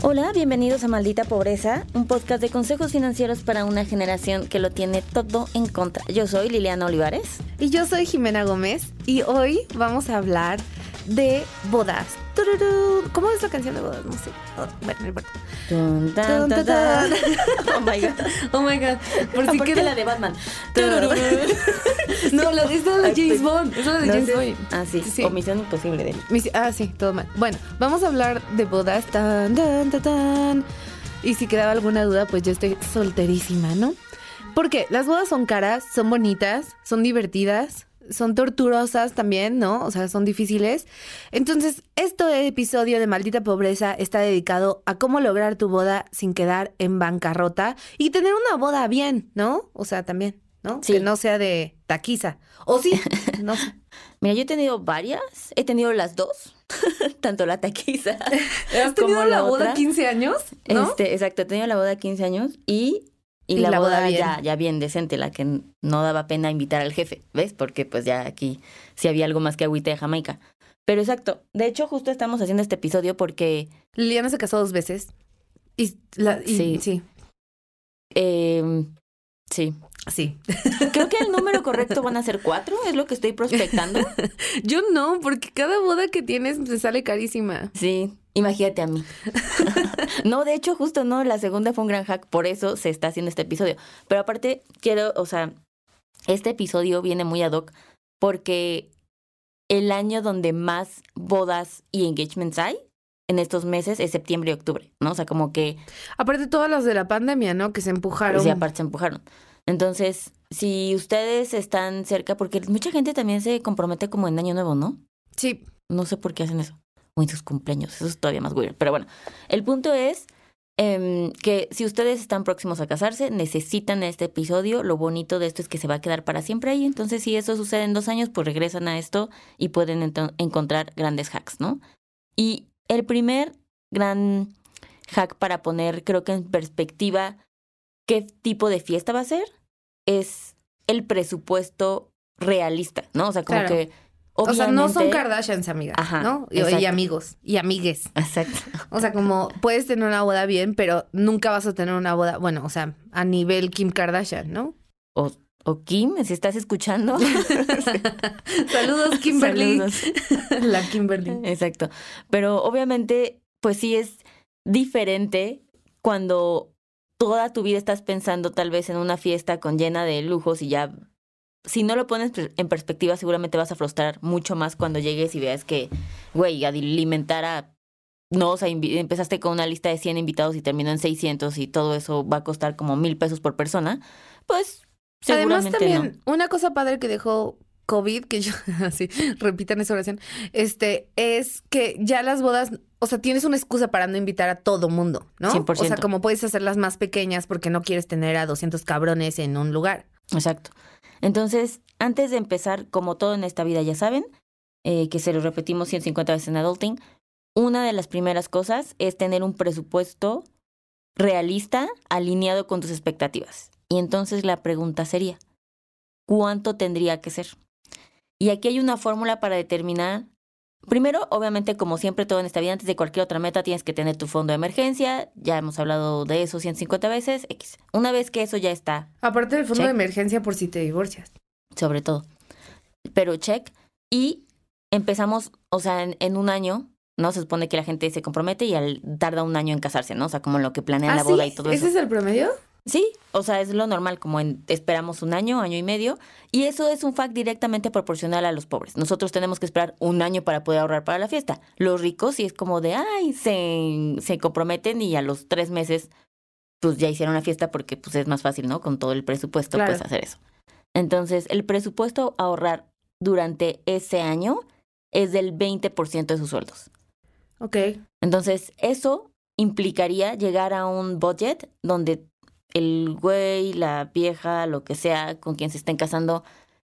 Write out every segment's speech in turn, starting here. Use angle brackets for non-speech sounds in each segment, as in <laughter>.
Hola, bienvenidos a Maldita Pobreza, un podcast de consejos financieros para una generación que lo tiene todo en contra. Yo soy Liliana Olivares. Y yo soy Jimena Gómez y hoy vamos a hablar de bodas. ¿Cómo es la canción de bodas? No sé. Oh, bueno, no importa. Dun, dun, Dun. Oh my god. Oh my god. Por si queda la de Batman. <laughs> No, la de esta de James pues, Bond. Es la de James. Bond. Ah, sí. Sí. O Misión Imposible de él. Ah, sí, todo mal. Bueno, vamos a hablar de bodas. Tan, tan, tan, tan. Y si quedaba alguna duda, pues yo estoy solterísima, ¿no? Porque las bodas son caras, son bonitas, son divertidas, son torturosas también, ¿no? O sea, son difíciles. Entonces, este episodio de Maldita Pobreza está dedicado a cómo lograr tu boda sin quedar en bancarrota y tener una boda bien, ¿no? O sea, también, ¿no? Sí. Que no sea de taquiza. O sí, <laughs> no sé. Mira, yo he tenido varias. He tenido las dos. <laughs> Tanto la taquiza <laughs> ¿Has tenido como la la boda otra. 15 años? ¿no? Este, exacto, he tenido la boda 15 años y, y, Y la, la boda ya, ya bien decente, la que no daba pena invitar al jefe, ¿ves? Porque pues ya aquí sí había algo más que agüita de Jamaica. Pero exacto, de hecho justo estamos haciendo este episodio porque Liliana se casó dos veces. Y, la, y- Sí. sí. eh, sí, Sí. creo que el número <laughs> correcto van a ser cuatro, es lo que estoy prospectando. <laughs> Yo no, porque cada boda que tienes te sale carísima. Sí, imagínate a mí. <laughs> no, de hecho justo no, la segunda fue un gran hack, por eso se está haciendo este episodio. Pero aparte quiero, o sea, este episodio viene muy ad hoc porque el año donde más bodas y engagements hay en estos meses es septiembre y octubre, ¿no? O sea, como que Aparte todas las de la pandemia, ¿no? Que se empujaron. sí, aparte se empujaron. Entonces, si ustedes están cerca, porque mucha gente también se compromete como en Año Nuevo, ¿no? Sí. No sé por qué hacen eso. O en sus cumpleaños. Eso es todavía más weird. Pero bueno, el punto es em, que si ustedes están próximos a casarse, necesitan este episodio. Lo bonito de esto es que se va a quedar para siempre ahí. Entonces, si eso sucede en dos años, pues regresan a esto y pueden encontrar grandes hacks, ¿no? Y el primer gran hack para poner, creo que en perspectiva, qué tipo de fiesta va a ser, es el presupuesto realista, ¿no? O sea, como Claro. que... O sea, no son Kardashians, amigas. Ajá, ¿no? Y, amigos. Y amigues. Exacto. <laughs> O sea, como puedes tener una boda bien, pero nunca vas a tener una boda, bueno, o sea, a nivel Kim Kardashian, ¿no? O, o Kim, si estás escuchando. <laughs> <laughs> Saludos, Kimberly. Saludos. La Kimberly. Exacto. Pero obviamente, pues sí es diferente cuando toda tu vida estás pensando tal vez en una fiesta con llena de lujos y ya, si no lo pones en perspectiva, seguramente vas a frustrar mucho más cuando llegues y veas que, güey, alimentar a... No, o sea, empezaste con una lista de 100 invitados y terminó en 600 y todo eso va a costar como mil pesos por persona, pues Además, también, una cosa padre que dejó COVID, que yo, <laughs> así, repitan esa oración, este, es que ya las bodas, o sea, tienes una excusa para no invitar a todo mundo, ¿no? 100%. O sea, como puedes hacerlas más pequeñas porque no quieres tener a 200 cabrones en un lugar. Exacto. Entonces, antes de empezar, como todo en esta vida ya saben, eh, que se lo repetimos 150 veces en Adulting, una de las primeras cosas es tener un presupuesto realista alineado con tus expectativas. Y entonces la pregunta sería, ¿cuánto tendría que ser? Y aquí hay una fórmula para determinar. Primero, obviamente, como siempre, todo en esta vida, antes de cualquier otra meta, tienes que tener tu fondo de emergencia. Ya hemos hablado de eso 150 veces. X. Una vez que eso ya está Aparte del fondo Check. de emergencia por si te divorcias. sobre todo. Pero check. Y empezamos, o sea, en, en un año, ¿no? Se supone que la gente se compromete y al, tarda un año en casarse, ¿no? O sea, como lo que planean la ¿Ah, sí? boda y todo ¿Ese eso. es el promedio? Sí, o sea, es lo normal, como en, esperamos un año, año y medio, y eso es un fact directamente proporcional a los pobres. Nosotros tenemos que esperar un año para poder ahorrar para la fiesta. Los ricos sí es como de, ay, se, se comprometen y a los tres meses, pues ya hicieron la fiesta porque pues es más fácil, ¿no? Con todo el presupuesto, Claro. pues hacer eso. Entonces, el presupuesto a ahorrar durante ese año es del 20% de sus sueldos. Ok. Entonces, eso implicaría llegar a un budget donde el güey, la vieja, lo que sea con quien se estén casando,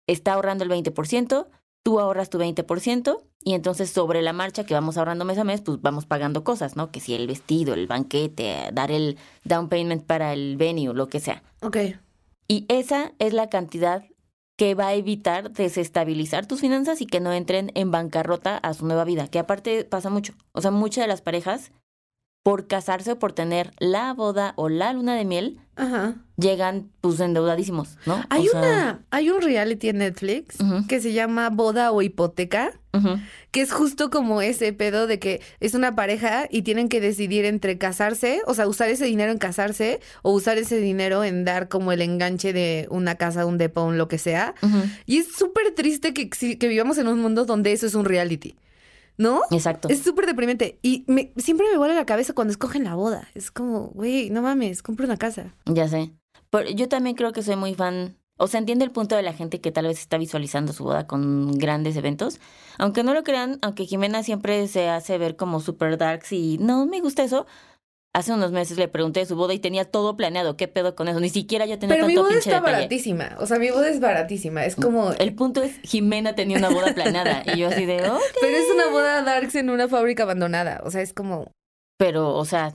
está ahorrando el 20%, tú ahorras tu 20%, y entonces sobre la marcha que vamos ahorrando mes a mes, pues vamos pagando cosas, ¿no? Que si el vestido, el banquete, dar el down payment para el venue, lo que sea. Ok. Y esa es la cantidad que va a evitar desestabilizar tus finanzas y que no entren en bancarrota a su nueva vida, que aparte pasa mucho. O sea, muchas de las parejas, por casarse o por tener la boda o la luna de miel, Ajá. llegan pues endeudadísimos, ¿no? O Hay sea, una, hay un reality en Netflix que se llama Boda o Hipoteca, que es justo como ese pedo de que es una pareja y tienen que decidir entre casarse, o sea, usar ese dinero en casarse o usar ese dinero en dar como el enganche de una casa, un depo, un lo que sea. Y es súper triste que, que vivamos en un mundo donde eso es un reality, ¿no? Exacto. Es súper deprimente. Y me- siempre me vuela la cabeza cuando escogen la boda. Es como, güey, no mames, compra una casa. Ya sé. Pero yo también creo que soy muy fan. O sea, entiende el punto de la gente que tal vez está visualizando su boda con grandes eventos. Aunque no lo crean, aunque Jimena siempre se hace ver como super darks y no me gusta eso. Hace unos meses le pregunté de su boda y tenía todo planeado. ¿Qué pedo con eso? Ni siquiera yo tenía Pero mi boda pinche está detalle. baratísima. O sea, mi boda es baratísima. Es como. El punto es, Jimena tenía una boda planeada. Y yo así de, <laughs> oh. Pero es una boda darks en una fábrica abandonada. O sea, es como. Pero, o sea,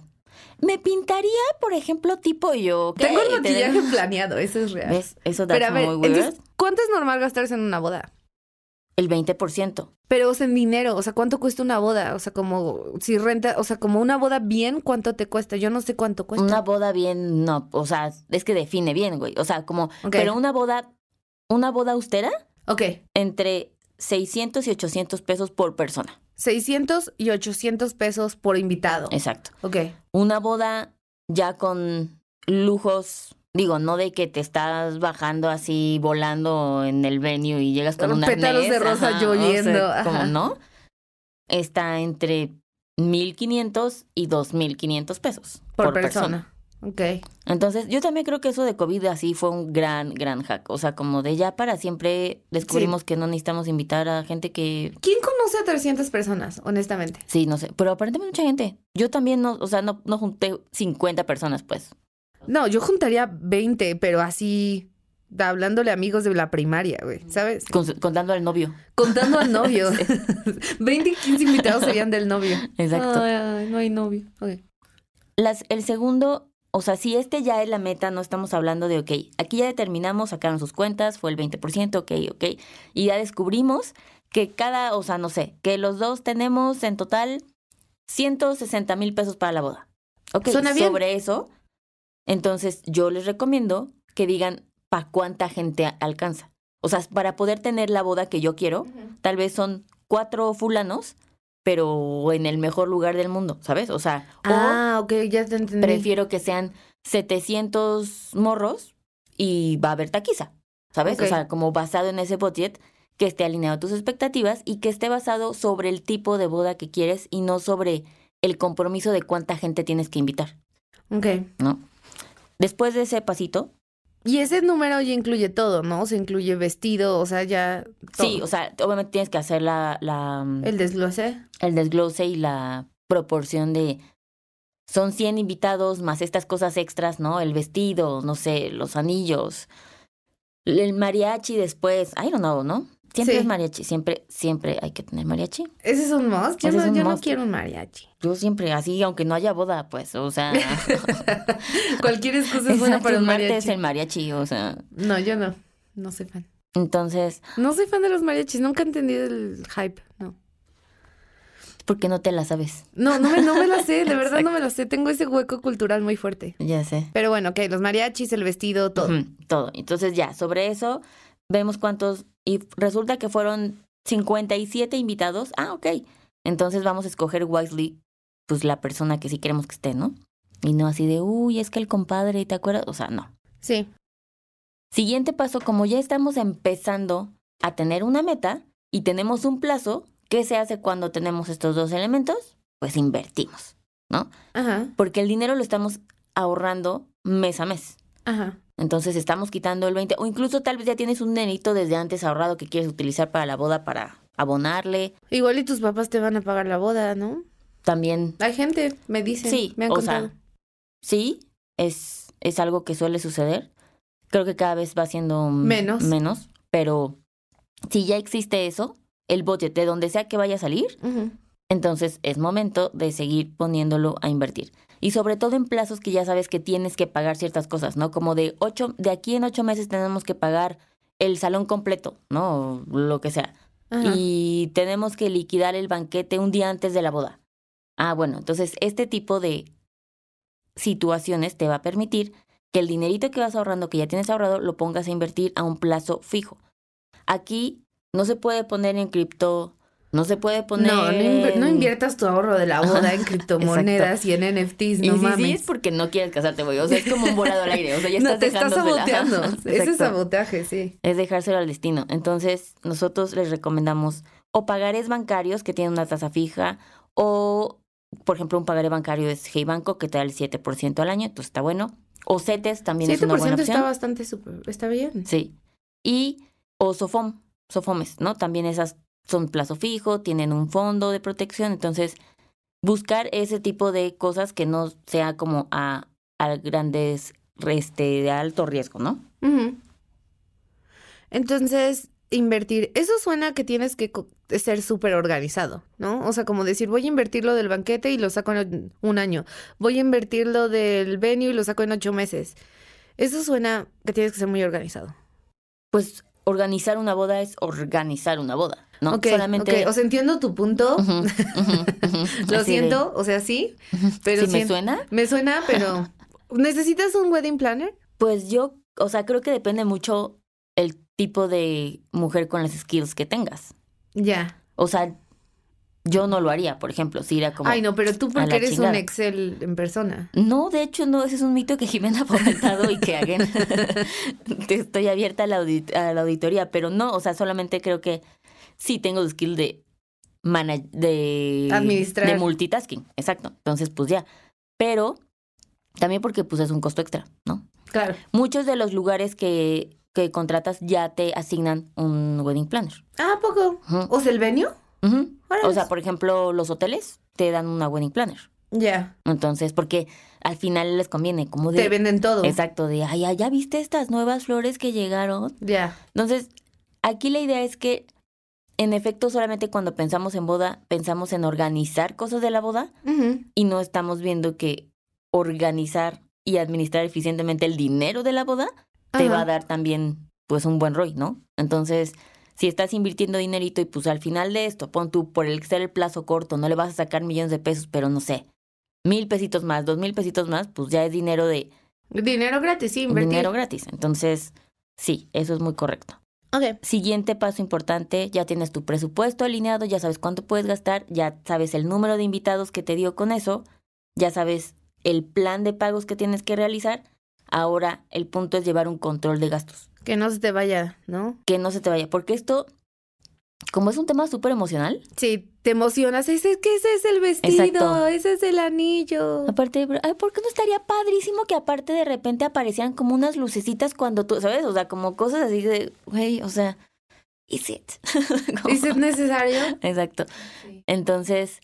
me pintaría, por ejemplo, tipo yo. ¿ok? Tengo el te- maquillaje planeado. Eso es real. ¿Ves? Eso da muy entonces, ¿cuánto es normal gastarse en una boda? El 20%. Pero, o sea, en dinero, o sea, ¿cuánto cuesta una boda? O sea, como si renta, o sea, como una boda bien, ¿cuánto te cuesta? Yo no sé cuánto cuesta. Una boda bien, no, o sea, es que define bien, güey. O sea, como, pero una boda, una boda austera, Ok, entre 600 y 800 pesos por persona. 600 y 800 pesos por invitado. Exacto. Ok. Una boda ya con lujos, digo, no de que te estás bajando así, volando en el venue y llegas con un pétalos arnés, de rosa ajá, lloviendo, o sea, como no, está entre 1.500 y 2.500 pesos Por, persona. Ok. Entonces, yo también creo que eso de COVID así fue un gran, gran hack. O sea, como de ya para siempre descubrimos que no necesitamos invitar a gente que... ¿Quién conoce a 300 personas, honestamente? Sí, no sé, pero aparentemente mucha gente. Yo también no, o sea, no, no junté 50 personas, pues. No, yo juntaría 20, pero así, da- hablándole a amigos de la primaria, güey, ¿sabes? Con- contando al novio. Contando al novio. <laughs> 20 <laughs> y 15 invitados serían del novio. Exacto. Ay, ay, no hay novio. Ok. Las, el segundo, o sea, si este ya es la meta, no estamos hablando de, ok, aquí ya determinamos, sacaron sus cuentas, fue el 20%, ok, ok, y ya descubrimos que cada, o sea, no sé, que los dos tenemos en total 160 mil pesos para la boda. Ok, Suena bien. sobre eso, entonces yo les recomiendo que digan para cuánta gente alcanza. O sea, para poder tener la boda que yo quiero, tal vez son cuatro fulanos, pero en el mejor lugar del mundo, ¿sabes? O sea, o Ah, ok, ya te entendí. prefiero que sean 700 morros y va a haber taquiza, ¿sabes? O sea, como basado en ese budget que esté alineado a tus expectativas y que esté basado sobre el tipo de boda que quieres y no sobre el compromiso de cuánta gente tienes que invitar, Ok. ¿no? Después de ese pasito, Y ese número ya incluye todo, ¿no? O sea, incluye vestido, o sea, ya. Todo. sí, o sea, obviamente tienes que hacer la, la, El desglose. el desglose y la proporción de son 100 invitados más estas cosas extras, ¿no? El vestido, no sé, los anillos, el mariachi después, I don't know, ¿no? Siempre Sí. es mariachi, siempre, siempre hay que tener mariachi. Ese es un must. Yo, no, es yo no quiero un mariachi. Yo siempre, así, aunque no haya boda, pues, o sea, <laughs> <laughs> Cualquier excusa es buena para un mariachi. el mariachi, o sea, No, yo no. No soy fan. entonces, No soy fan de los mariachis. Nunca he entendido el hype. No. ¿por qué no te la sabes? No, no me, no me la sé. <laughs> De verdad no me la sé. Tengo ese hueco cultural muy fuerte. Ya sé. Pero bueno, ok. Los mariachis, el vestido, todo. Todo. Entonces ya, sobre eso vemos cuántos y resulta que fueron 57 invitados. Ah, ok. Entonces vamos a escoger wisely pues la persona que sí queremos que esté, ¿no? Y no así de, uy, es que el compadre, ¿te acuerdas? O sea, no. Sí. Siguiente paso, como ya estamos empezando a tener una meta y tenemos un plazo, ¿qué se hace cuando tenemos estos dos elementos? Pues invertimos, ¿no? Ajá. Porque el dinero lo estamos ahorrando mes a mes. Ajá. Entonces estamos quitando el 20, o incluso tal vez ya tienes un nenito desde antes ahorrado que quieres utilizar para la boda para abonarle. Igual y tus papás te van a pagar la boda, ¿no? También, Hay gente, me dicen, sí, me han o contado. sea, sí, es, es algo que suele suceder. Creo que cada vez va siendo Menos. menos, pero si ya existe eso, el budget de donde sea que vaya a salir, entonces es momento de seguir poniéndolo a invertir. Y sobre todo en plazos que ya sabes que tienes que pagar ciertas cosas, ¿no? Como de ocho, de aquí en ocho meses tenemos que pagar el salón completo, ¿no? O lo que sea. Ajá. Y tenemos que liquidar el banquete un día antes de la boda. Ah, bueno, entonces este tipo de situaciones te va a permitir que el dinerito que vas ahorrando, que ya tienes ahorrado, lo pongas a invertir a un plazo fijo. Aquí no se puede poner en cripto, no se puede poner. No, no, no inviertas tu ahorro de la boda en criptomonedas y en NFTs, Y no si sí mames. es porque no quieres casarte, güey. O sea, es como un volado al aire. O sea, ya <laughs> no, estás te estás saboteando. Ese sabotaje, sí. es dejárselo al destino. Entonces, nosotros les recomendamos o pagares bancarios que tienen una tasa fija o, por ejemplo, un pagaré bancario es Hey Banco que te da el 7% al año, entonces está bueno. O CETES también es una buena 7% opción. está bastante súper, está bien. Sí. Y o Sofom, Sofomes, ¿no? También esas son plazo fijo, tienen un fondo de protección, entonces buscar ese tipo de cosas que no sea como a, a grandes, este, de alto riesgo, ¿no? Entonces, invertir, eso suena que tienes que ser súper organizado, ¿no? O sea, como decir, voy a invertir lo del banquete y lo saco en un año. Voy a invertir lo del venue y lo saco en ocho meses. Eso suena que tienes que ser muy organizado. Pues organizar una boda es organizar una boda, ¿no? Solamente... ok. O sea, entiendo tu punto. <laughs> Lo de- siento, o sea, sí, pero ¿Sí me sien- suena? Me suena, pero <laughs> ¿necesitas un wedding planner? Pues yo, o sea, creo que depende mucho el tipo de mujer con las skills que tengas. Ya. O sea, yo no lo haría, por ejemplo, si era como... Ay, no, pero tú porque eres un. Excel en persona. No, de hecho, no, ese es un mito que Jimena ha fomentado y que hagan. <laughs> Te Estoy abierta a la, audit- a la auditoría, pero no, o sea, solamente creo que sí tengo el skill de de Administrar. de multitasking, exacto. Entonces, pues ya. Pero también porque pues es un costo extra, ¿no? Claro. Muchos de los lugares que, que contratas ya te asignan un wedding planner. Ah, ¿a poco? ¿O sea, el? O sea, por ejemplo, los hoteles te dan una wedding planner. Ya. Entonces, porque al final les conviene, como de... Te venden todo. Exacto, de, ay, ¿ya viste estas nuevas flores que llegaron? Ya. Entonces, aquí la idea es que, en efecto, solamente cuando pensamos en boda, pensamos en organizar cosas de la boda y no estamos viendo que organizar y administrar eficientemente el dinero de la boda te va a dar también, pues, un buen ROI, ¿no? Entonces, si estás invirtiendo dinerito y pues al final de esto, pon tú por el ser el plazo corto, no le vas a sacar millones de pesos, pero no sé, mil pesitos más, dos mil pesitos más, pues ya es dinero de Dinero gratis, sí, invertir. dinero gratis. Entonces, sí, eso es muy correcto. Ok. Siguiente paso importante, ya tienes tu presupuesto alineado, ya sabes cuánto puedes gastar, ya sabes el número de invitados que te dio con eso, ya sabes el plan de pagos que tienes que realizar. Ahora el punto es llevar un control de gastos, Que no se te vaya, ¿no? que no se te vaya, porque esto, como es un tema súper emocional, Sí, te emocionas. Ese, que ese es el vestido, Exacto. ese es el anillo. aparte, ay, ¿por qué no estaría padrísimo que aparte de repente aparecieran como unas lucecitas cuando tú, ¿sabes? O sea, como cosas así de, güey, o sea, is it? <laughs> ¿Es necesario? Exacto. Entonces,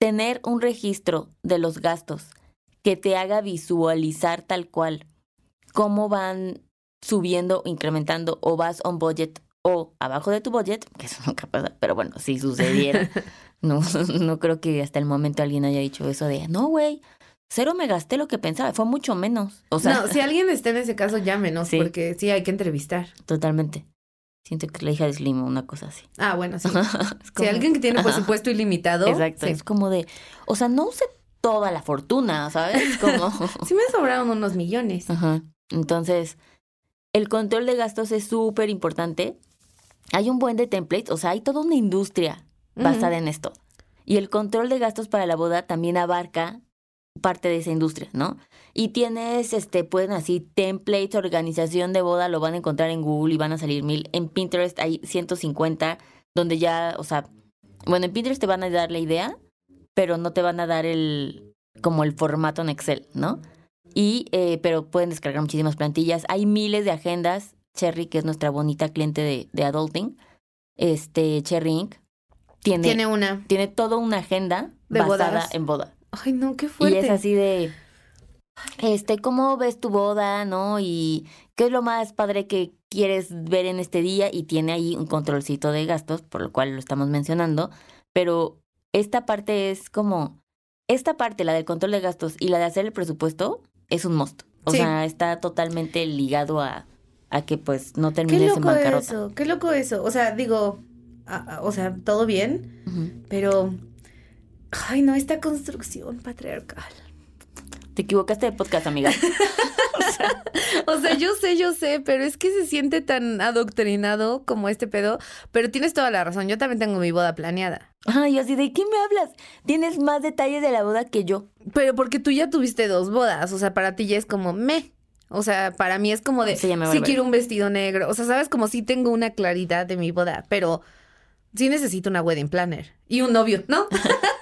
tener un registro de los gastos que te haga visualizar tal cual cómo van subiendo, incrementando o vas on budget o abajo de tu budget, que eso <laughs> nunca pasa, pero bueno, si sucediera, <laughs> no, no creo que hasta el momento alguien haya dicho eso de, no, güey, cero me gasté lo que pensaba, fue mucho menos. O sea, no, si alguien está en ese caso, llámenos, Sí. porque sí hay que entrevistar. totalmente. Siento que la hija de Slim o una cosa así. Ah, bueno, sí. <laughs> Si alguien que tiene presupuesto ilimitado. Exacto. Sí. Es como de, o sea, no usé toda la fortuna, ¿sabes? Como, Sí me sobraron unos millones. Ajá. Entonces, el control de gastos es súper importante. Hay un buen de templates, o sea, hay toda una industria basada en esto. Y el control de gastos para la boda también abarca parte de esa industria, ¿no? Y tienes, este, pueden así, templates, organización de boda, lo van a encontrar en Google y van a salir mil. En Pinterest hay 150, donde ya, o sea, bueno, en Pinterest te van a dar la idea, pero no te van a dar el, como el formato en Excel, ¿no? Y, eh, pero pueden descargar muchísimas plantillas. Hay miles de agendas. Cherry, que es nuestra bonita cliente de, de Adulting, este, Cherry Inc., tiene, Tiene una. tiene toda una agenda De basada bodas. en boda. Ay, no, qué Y fuerte. es así de, este, ¿cómo ves tu boda, no? Y qué es lo más padre que quieres ver en este día y tiene ahí un controlcito de gastos, por lo cual lo estamos mencionando, pero esta parte es como, esta parte, la del control de gastos y la de hacer el presupuesto, es un must. O Sí. sea, está totalmente ligado a, a que pues no termines en bancarrota. eso, qué loco eso. O sea, digo, a- a- o sea, todo bien, pero, ay, no, esta construcción patriarcal. Te equivocaste de podcast, amiga. <laughs> O sea, yo sé, yo sé, pero es que se siente tan adoctrinado como este pedo. Pero tienes toda la razón. Yo también tengo mi boda planeada. Ay, así de, ¿qué me hablas? Tienes más detalles de la boda que yo. Pero porque tú ya tuviste dos bodas. O sea, para ti ya es como me. O sea, para mí es como de Sí, vale quiero un vestido negro. O sea, sabes, como si tengo una claridad de mi boda, pero sí necesito una wedding planner y un novio, ¿no? <laughs>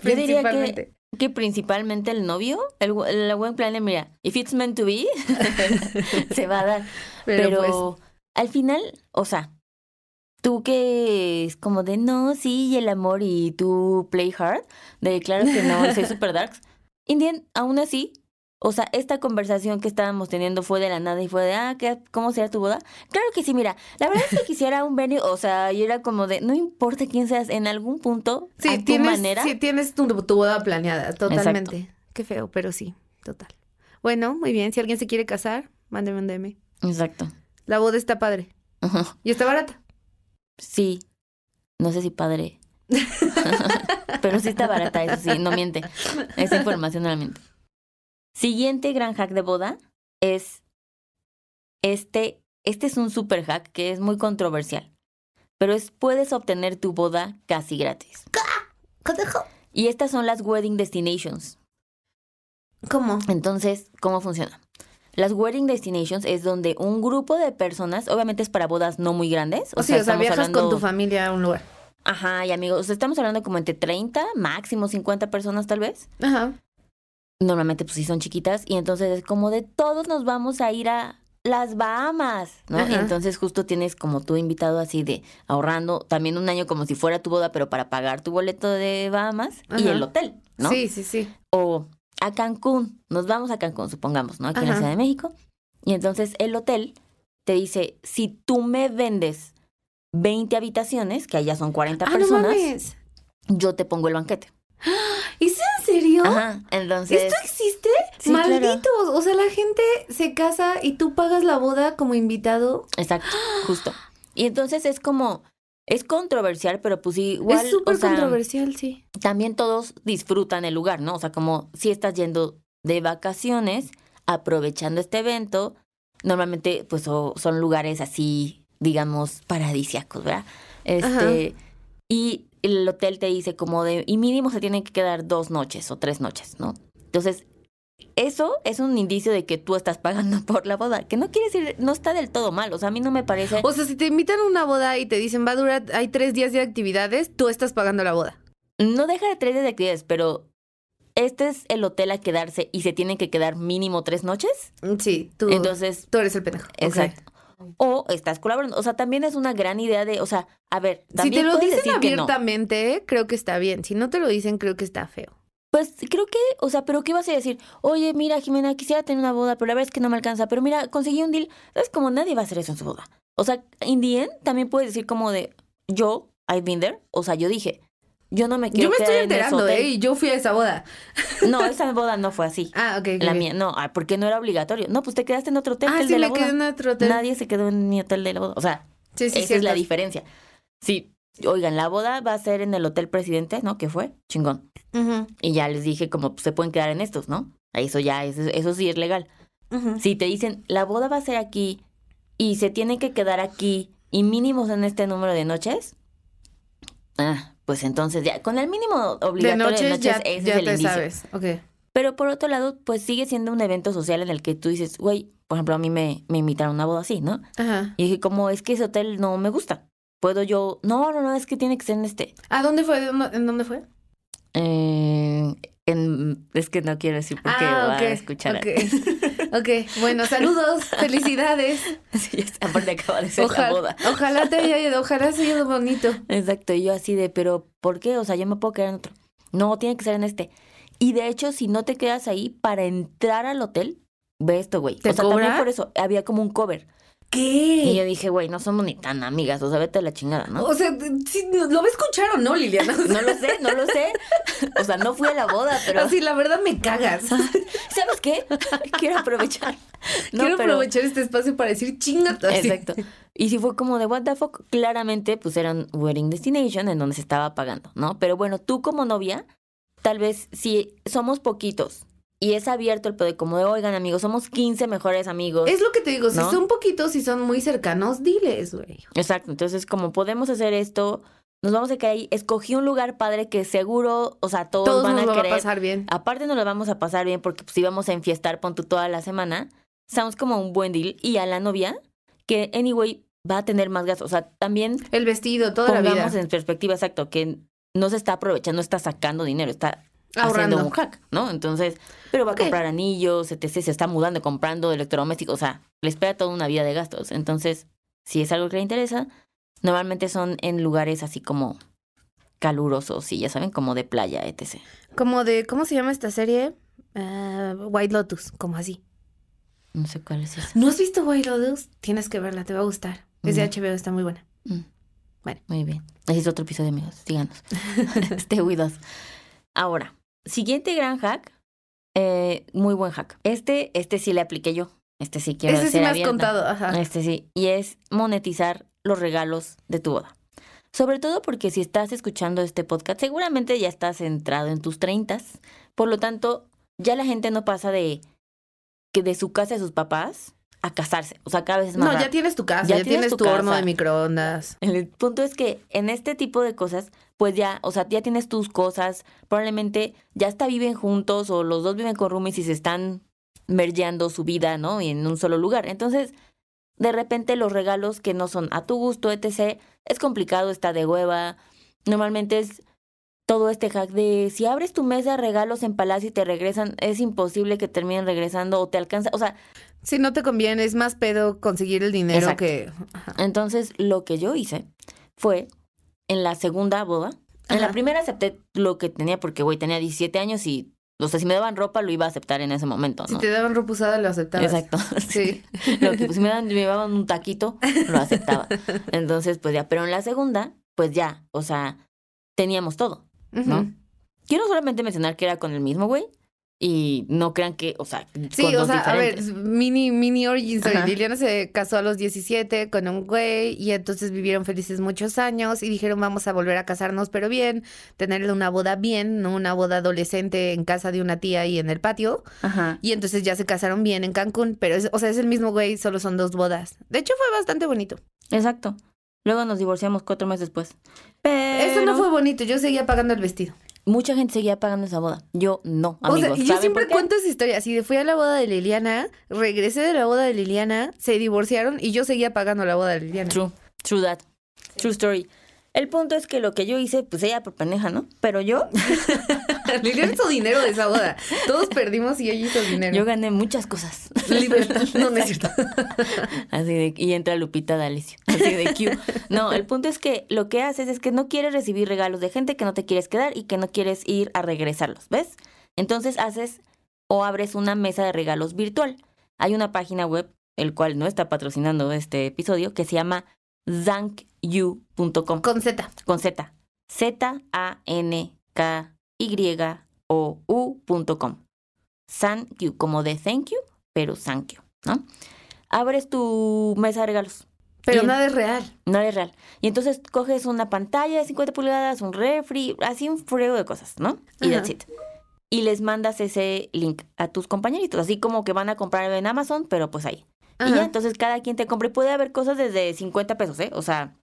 <laughs> Yo diría que, que principalmente el novio, el, el buen plan, mira, if it's meant to be, <laughs> <laughs> se va a dar. Pero, Pero, pues, al final, o sea, tú que es como de no, sí, y el amor, y tú play hard, de claro que no, soy super darks. Indian, aún así, o sea, esta conversación que estábamos teniendo fue de la nada y fue de, ah, ¿qué, ¿cómo será tu boda? Claro que sí, mira, la verdad es que quisiera un venue, o sea, y era como de, no importa quién seas, en algún punto, sí, a tu tienes, manera, sí, tienes tu, tu boda planeada, totalmente. Qué feo, pero sí, total. Bueno, muy bien. Si alguien se quiere casar, mándeme un DM. Exacto. La boda está padre Ajá. y está barata. Sí. No sé si padre. <laughs> <laughs> Pero sí está barata, eso sí, no miente. Esa información no la miente. Siguiente gran hack de boda es este. Este es un super hack que es muy controversial. Pero es puedes obtener tu boda casi gratis. Y estas son las wedding destinations. ¿Cómo? Entonces, ¿cómo funciona? Las wedding destinations es donde un grupo de personas, obviamente es para bodas no muy grandes. O, sea, o sea, estamos viajas con tu familia a un lugar. Ajá, y amigos, o sea, estamos hablando como entre 30, máximo 50 personas tal vez. Ajá. Normalmente pues sí son chiquitas y entonces es como de todos nos vamos a ir a las Bahamas, ¿no? Ajá. Y entonces justo tienes como tú invitado así de ahorrando también un año como si fuera tu boda, pero para pagar tu boleto de Bahamas y Ajá. el hotel, ¿no? Sí, sí, sí. O a Cancún, nos vamos a Cancún, supongamos, ¿no? Aquí en la Ajá. Ciudad de México. Y entonces el hotel te dice, si tú me vendes 20 habitaciones, que allá son 40 Ah, no personas, mames. yo te pongo el banquete. <gasps> ¿Es en serio? Ajá, entonces... ¿Esto existe? Sí, Malditos. claro. O sea, la gente se casa y tú pagas la boda como invitado. Exacto, <gasps> justo. Y entonces es como, es controversial, pero pues igual, es súper o sea, controversial, sí. también todos disfrutan el lugar, ¿no? O sea, como si estás yendo de vacaciones, aprovechando este evento, normalmente pues so- son lugares así, digamos, paradisiacos, ¿verdad? Este, y el hotel te dice como de, y mínimo se tienen que quedar dos noches o tres noches, ¿no? Entonces, eso es un indicio de que tú estás pagando por la boda, que no quiere decir, no está del todo mal, o sea, a mí no me parece... O sea, si te invitan a una boda y te dicen va a durar, hay tres días de actividades, tú estás pagando la boda. No deja de tres días de actividades, pero este es el hotel a quedarse y se tienen que quedar mínimo tres noches. Sí, tú, Entonces, tú eres el pendejo. Exacto. O estás colaborando. O sea, también es una gran idea de, o sea, a ver, Si también te lo puedes dicen decir que no. abiertamente, creo que está bien. Si no te lo dicen, creo que está feo. Pues creo que, o sea, pero ¿qué vas a decir? Oye, mira, Jimena, quisiera tener una boda, pero la verdad es que no me alcanza. Pero mira, conseguí un deal. ¿Sabes? Como nadie va a hacer eso en su boda. O sea, in the end, también puedes decir como de, yo, I've been there. O sea, yo dije, yo no me quiero Yo me estoy en enterando. ¿eh? Y yo fui a esa boda. No, esa boda no fue así. Ah, ok. La mía, no, ah, porque no era obligatorio. No, pues te quedaste en otro hotel Ah, el sí, de la me boda. quedé en otro hotel. Nadie se quedó en mi hotel de la boda. O sea, Sí, sí, esa es la diferencia. Sí, oigan, la boda va a ser en el Hotel Presidente, ¿no? Que fue chingón. Y ya les dije como pues, se pueden quedar en estos, ¿no? Eso ya, eso, eso sí es legal. Si te dicen, la boda va a ser aquí y se tienen que quedar aquí y mínimos en este número de noches, ah, pues entonces ya, con el mínimo obligatorio de noches noches, ya, ese ya es el te indicio. sabes. Ok. Pero por otro lado, pues sigue siendo un evento social en el que tú dices, güey, por ejemplo, a mí me, me invitaron a una boda así, ¿no? Ajá. Y dije, como es que ese hotel no me gusta. Puedo yo, no, no, no, es que tiene que ser en este. ¿A dónde fue? ¿En dónde fue? Eh, en- es que no quiero decir porque ah, va ok. a escuchar. <laughs> ok, bueno, saludos, <laughs> felicidades. Sí, aparte acaba de ser la Ojalá, boda. ojalá te haya ido, ojalá sea ido bonito. Exacto, y yo así de, pero ¿por qué? O sea, yo me puedo quedar en otro. No, tiene que ser en este. Y de hecho, si no te quedas ahí, para entrar al hotel, ve esto, güey. ¿Te o sea, también por eso, había como un cover. ¿Qué? Y yo dije, güey, no somos ni tan amigas, o sea, vete a la chingada, ¿no? O sea, sí, ¿lo va a escuchar o no, Liliana? O <laughs> sea, No lo sé, no lo sé. O sea, no fui a la boda, pero... Así, la verdad me cagas. <laughs> ¿Sabes qué? Quiero aprovechar. No, Quiero pero- aprovechar este espacio para decir chingata. Exacto. Y si fue como de what the fuck, claramente pues era un wedding destination en donde se estaba pagando, ¿no? Pero bueno, tú como novia, tal vez si somos poquitos y es abierto el poder, como de, oigan amigos, somos 15 mejores amigos. Es lo que te digo, si ¿No? son poquitos, si son muy cercanos, diles, güey. Exacto, entonces como podemos hacer esto, nos vamos a quedar ahí. Escogí un lugar padre que seguro, o sea, todos, Todos van nos a va a querer. pasar bien. Aparte nos lo vamos a pasar bien porque pues íbamos a enfiestar, pon tú toda la semana. Estamos como un buen deal. Y a la novia, que anyway va a tener más gastos. O sea, también El vestido, toda la vida. en perspectiva, exacto, que no se está aprovechando, no está sacando dinero, está Ahorrando. haciendo un hack, ¿no? Entonces, pero va a comprar anillos, etc., se está mudando, comprando electrodomésticos, o sea, le espera toda una vida de gastos. Entonces, si es algo que le interesa, normalmente son en lugares así como calurosos y ya saben, como de playa, etc. Como de, ¿cómo se llama esta serie? Ah, White Lotus, como así. No sé cuál es esa. ¿No has visto White Lotus? Tienes que verla, te va a gustar. Es de No. HBO, está muy buena. Mm. Bueno. Muy bien. Ese es otro episodio, amigos. Síganos. Stay with us. Ahora, siguiente gran hack. eh, muy buen hack. Este, este sí le apliqué yo. Este sí quiero Ese sí me has abierta. contado, ajá. Este sí. Y es monetizar los regalos de tu boda. Sobre todo porque si estás escuchando este podcast, seguramente ya estás centrado en tus treintas. Por lo tanto, ya la gente no pasa de que de su casa de sus papás a casarse. O sea, cada vez es más No, ya tienes tu casa, Ya ya, tienes tienes, tu tu, horno de microondas. El punto es que en este tipo de cosas, pues ya, o sea, ya tienes tus cosas, probablemente ya hasta viven juntos o los dos viven con roomies y se están mergeando su vida, ¿no? Y en un solo lugar. Entonces, de repente los regalos que no son a tu gusto, etc., es complicado, está de hueva. Normalmente es todo este hack de si abres tu mesa de regalos en Palacio y te regresan, es imposible que terminen regresando o te alcanza, o sea, Si no te conviene, es más pedo conseguir el dinero Exacto. que... Ajá. Entonces, lo que yo hice fue en la segunda boda. En la primera acepté lo que tenía porque, güey, tenía 17 años y, o sea, si me daban ropa lo iba a aceptar en ese momento, Si ¿no? te daban ropa usada, lo aceptabas. Exacto. <laughs> Sí. Lo que, pues, si me, daban, me daban un taquito, lo aceptaba. <laughs> Entonces, pues ya, pero en la segunda, pues ya, o sea, teníamos todo, ¿no? Quiero solamente mencionar que era con el mismo güey y no crean que, o sea, Sí, con o dos sea, a ver, diferentes. mini, mini origin story. Ajá. Liliana se casó a los 17 con un güey y entonces vivieron felices muchos años y dijeron vamos a volver a casarnos, pero bien, tener una boda bien, no una boda adolescente en casa de una tía y en el patio. Ajá. Y entonces ya se casaron bien en Cancún, pero es, o sea, es el mismo güey, solo son dos bodas. De hecho, fue bastante bonito. Exacto. Luego nos divorciamos cuatro meses después. Pero... Eso no fue bonito, yo seguía pagando el vestido. Mucha gente seguía pagando esa boda. Yo no, o sea, amigos. yo ¿Saben siempre cuento esa historia. De fui a la boda de Liliana, regresé de la boda de Liliana, se divorciaron y yo seguía pagando la boda de Liliana. True, true that. True story. El punto es que lo que yo hice, pues ella por pendeja, ¿no? Pero yo, <laughs> Liliana hizo dinero de esa boda. Todos perdimos y ella hizo dinero. yo gané muchas cosas. Libertad. No, no es cierto. <laughs> Así de, y entra Lupita D'Alessio. Así de Q. No, el punto es que lo que haces es que no quieres recibir regalos de gente que no te quieres quedar y que no quieres ir a regresarlos, ¿ves? Entonces haces o abres una mesa de regalos virtual. Hay una página web, el cual no está patrocinando este episodio, que se llama thankyou.com Con Z. con Z. Z-A-N-K-Y-O-U.com. Thank you, como de thank you, pero thank you, ¿no? Abres tu mesa de regalos. Pero nada es real. No es real. Y entonces coges una pantalla de 50 pulgadas, un refri, así un frego de cosas, ¿no? Y Ajá. that's it. Y les mandas ese link a tus compañeritos, así como que van a comprar en Amazon, pero pues ahí. Y ya, entonces cada quien te compra y puede haber cosas desde 50 pesos, ¿eh? O sea,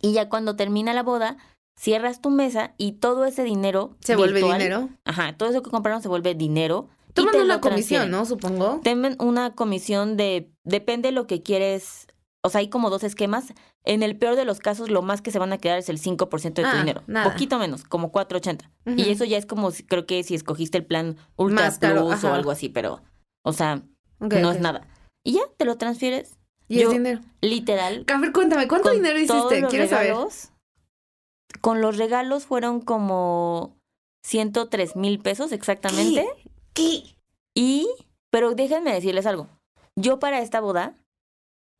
y ya cuando termina la boda, cierras tu mesa y todo ese dinero Se vuelve dinero. Ajá, todo eso que compraron se vuelve dinero. Toman una comisión. ¿no? Supongo. Temen una comisión de, depende de lo que quieres, o sea, hay como dos esquemas. En el peor de los casos, lo más que se van a quedar es el 5% de tu Ah, dinero. nada. Poquito menos, como 4.80. Ujú. Y eso ya es como, creo que si escogiste el plan Ultra Más caro, Plus o algo así, pero, o sea, no es nada. Y ya, te lo transfieres. Y Yo- es dinero. Literal. A ver, cuéntame, ¿cuánto dinero hiciste? Quiero saber. Con los regalos fueron como 103 mil pesos exactamente. ¿Qué? Y, pero déjenme decirles algo. Yo para esta boda,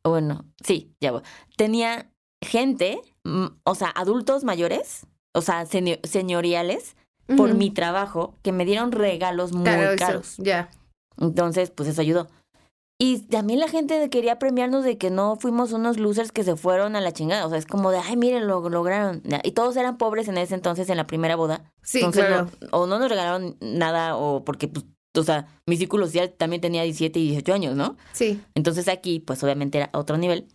bueno, sí, ya voy. Tenía gente, mm, o sea, adultos mayores, o sea, señoriales, por mi trabajo, que me dieron regalos muy caros. Ya. Entonces, pues eso ayudó. Y también la gente quería premiarnos de que no fuimos unos losers que se fueron a la chingada. O sea, es como de, ay, miren, lo lograron. Y todos eran pobres en ese entonces, en la primera boda. Sí, Entonces, claro. no- o no nos regalaron nada, o porque, pues, o sea, mi círculo social también tenía 17 y 18 años, ¿no? Sí. Entonces aquí, pues obviamente era otro nivel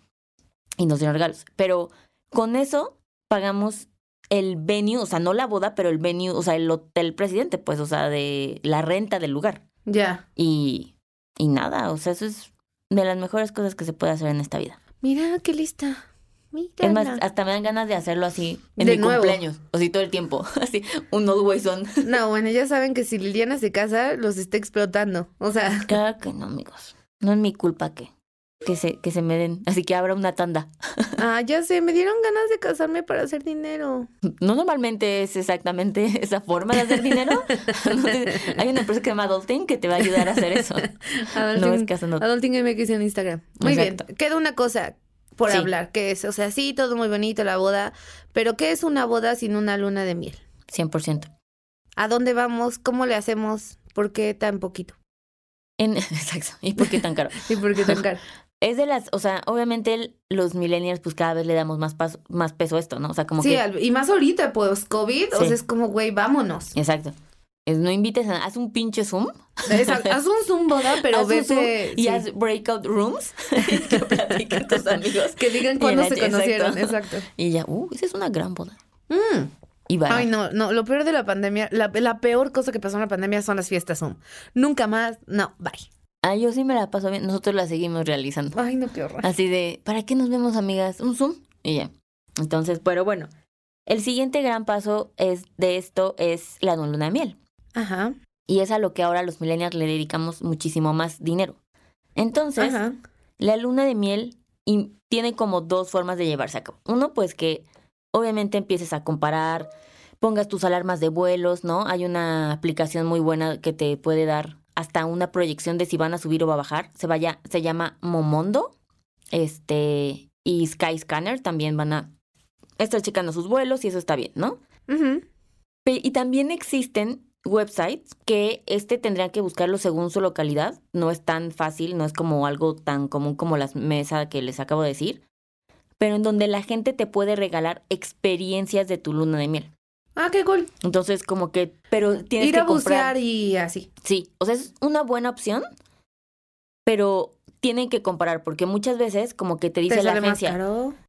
y nos dieron regalos. Pero con eso pagamos el venue, o sea, no la boda, pero el venue, o sea, el hotel presidente, pues, o sea, de la renta del lugar. Ya. Y, y nada, o sea, eso es de las mejores cosas que se puede hacer en esta vida. Mira, qué lista. Mira. Es más, hasta me dan ganas de hacerlo así en De mi nuevo. cumpleaños, o sea, todo el tiempo, <laughs> así, un always on. No, bueno, ya saben que si Liliana se casa, los está explotando. O sea, Claro que no, amigos. No es mi culpa que, que, se, que se me den. Así que abra una tanda. <laughs> ah, ya sé, me dieron ganas de casarme para hacer dinero. No normalmente es exactamente <laughs> esa forma de hacer dinero. <laughs> No hay una empresa que se llama Adulting que te va a ayudar a hacer eso. No es casando. Adulting MX en Instagram. Muy Exacto. bien. Queda una cosa por Sí. hablar, que es, o sea, sí, todo muy bonito, la boda, pero ¿qué es una boda sin una luna de miel? 100%. ¿A dónde vamos? ¿Cómo le hacemos? ¿Por qué tan poquito? En, exacto. ¿Y por qué tan caro? ¿Y por qué tan caro? Es de las, o sea, obviamente el- los millennials pues cada vez le damos más, paso, más peso a esto, ¿no? O sea, como sí, que... al- y más ahorita, pues, COVID, o Sí. sea, es como, güey, vámonos. Exacto. Es, no invites a... Haz un pinche Zoom. Es- haz un Zoom boda, <laughs> pero haz Zoom vete... y sí. haz breakout rooms. <laughs> que platiquen tus <laughs> amigos. Que digan cuándo se conocieron, exacto. exacto. Y ya, uh, esa es una gran boda. Mm. Y va. Ay, no, no, lo peor de la pandemia, la, la peor cosa que pasó en la pandemia son las fiestas Zoom. Nunca más, no, bye. Ah, yo sí me la paso bien. Nosotros la seguimos realizando. Ay, no, qué horror. Así de, ¿para qué nos vemos, amigas? Un Zoom y ya. Entonces, pero bueno, el siguiente gran paso es de esto es la luna de miel. Ajá, Y es a lo que ahora los millennials le dedicamos muchísimo más dinero. Entonces, ajá. la luna de miel y- tiene como dos formas de llevarse a cabo. Uno, pues que obviamente empieces a comparar, pongas tus alarmas de vuelos, ¿no? Hay una aplicación muy buena que te puede dar hasta una proyección de si van a subir o va a bajar. Se vaya, se llama Momondo. Este, y Skyscanner también van a estar checando sus vuelos y eso está bien, ¿no? Y también existen websites que este tendrían que buscarlo según su localidad. No es tan fácil, no es como algo tan común como las mesas que les acabo de decir. Pero en donde la gente te puede regalar experiencias de tu luna de miel. Ah, qué cool. Entonces, como que, pero tienes Ir que a comprar. bucear y así. Sí, o sea, es una buena opción, pero tienen que comparar porque muchas veces como que te dice ¿Te la agencia,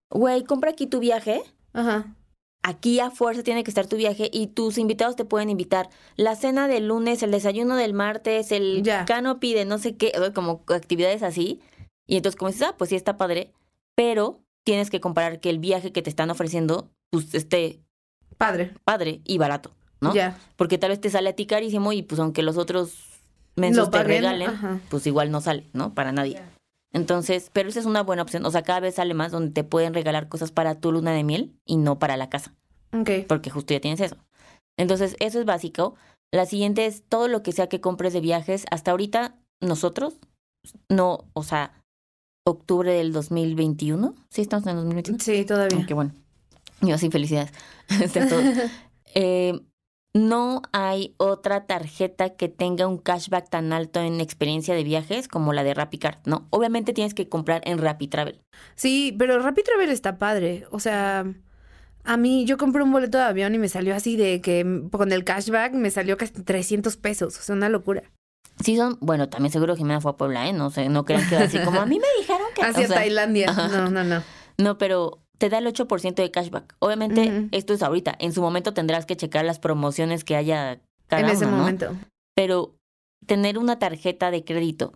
güey, compra aquí tu viaje Ajá. aquí a fuerza tiene que estar tu viaje y tus invitados te pueden invitar la cena del lunes, el desayuno del martes, el Ya. canopy de no sé qué, como actividades así. Y entonces como dices, ah, pues sí está padre, pero tienes que comparar que el viaje que te están ofreciendo pues esté Padre. padre y barato, ¿no? Ya. Porque tal vez te sale a ti carísimo y pues aunque los otros mensos Lo te paguen, regalen, ajá. pues igual no sale, ¿no? Para nadie. Entonces, pero esa es una buena opción. O sea, cada vez sale más donde te pueden regalar cosas para tu luna de miel y no para la casa Ok. porque justo ya tienes eso. Entonces, eso es básico. La siguiente es todo lo que sea que compres de viajes. Hasta ahorita, nosotros, no, o sea, octubre del 2021. Sí, estamos en el 2021. Sí, todavía. Qué bueno. Yo sí, felicidades. <laughs> Todo. <laughs> Eh, no hay otra tarjeta que tenga un cashback tan alto en experiencia de viajes como la de RappiCard, ¿no? Obviamente tienes que comprar en RappiTravel. Sí, pero Rapid Travel está padre. O sea, a mí yo compré un boleto de avión y me salió así de que con el cashback me salió casi 300 pesos. O sea, una locura. Sí son, bueno, también seguro Jimena fue a Puebla, ¿eh? No sé, no crean que va así como a mí me dijeron que... <laughs> Hacia o sea, Tailandia. ajá. No, no, no. No, pero, te da el 8% de cashback. Obviamente, esto es ahorita. En su momento tendrás que checar las promociones que haya cada en ese momento. Pero tener una tarjeta de crédito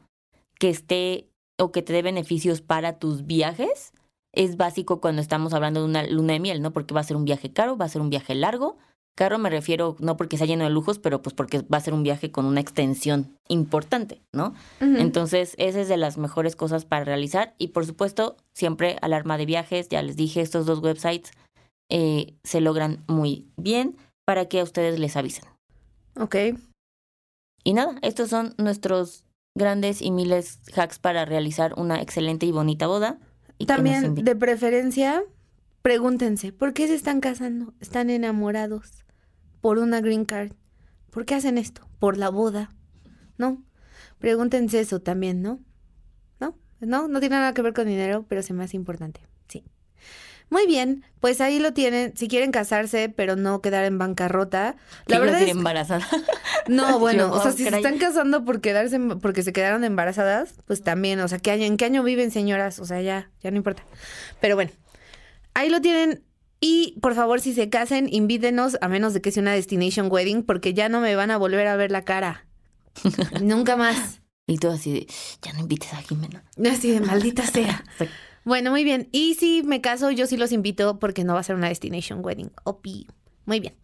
que esté o que te dé beneficios para tus viajes es básico cuando estamos hablando de una luna de miel, ¿no? Porque va a ser un viaje caro, va a ser un viaje largo. Caro me refiero no porque sea lleno de lujos, pero pues porque va a ser un viaje con una extensión importante, ¿no? Entonces, esa es de las mejores cosas para realizar. Y por supuesto, siempre alarma de viajes. Ya les dije, estos dos websites eh, se logran muy bien para que a ustedes les avisen. Ok. Y nada, estos son nuestros grandes y miles hacks para realizar una excelente y bonita boda. Y También, de preferencia, pregúntense, ¿por qué se están casando? ¿Están enamorados? ¿Por una green card? ¿Por qué hacen esto? ¿Por la boda? ¿No? Pregúntense eso también, ¿no? ¿No? No, no tiene nada que ver con dinero, pero se me hace importante. Sí. Muy bien, pues ahí lo tienen. Si quieren casarse, pero no quedar en bancarrota. La verdad es embarazada. <laughs> no, <laughs> bueno, Yo, o sea, oh, si se están casando por quedarse, em- porque se quedaron embarazadas, pues también, o sea, ¿qué año, ¿en qué año viven, señoras? O sea, ya, ya no importa. Pero bueno, ahí lo tienen. Y por favor, si se casen, invítenos, a menos de que sea una destination wedding, porque ya no me van a volver a ver la cara. <laughs> Nunca más. y todo así de, ya no invites a Jimena. <laughs> Así de maldita sea. <laughs> Sí. Bueno, muy bien. Y si me caso, yo sí los invito porque no va a ser una destination wedding. Opi. Muy bien.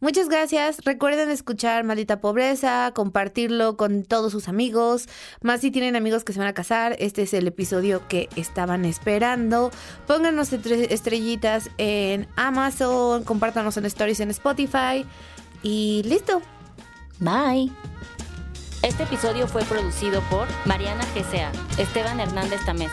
Muchas gracias. Recuerden escuchar Maldita Pobreza, compartirlo con todos sus amigos. Más si tienen amigos que se van a casar, este es el episodio que estaban esperando. Pónganos estre- estrellitas en Amazon, compártanos en stories en Spotify. Y listo. Bye. Este episodio fue producido por Mariana GCA, Esteban Hernández Tamés.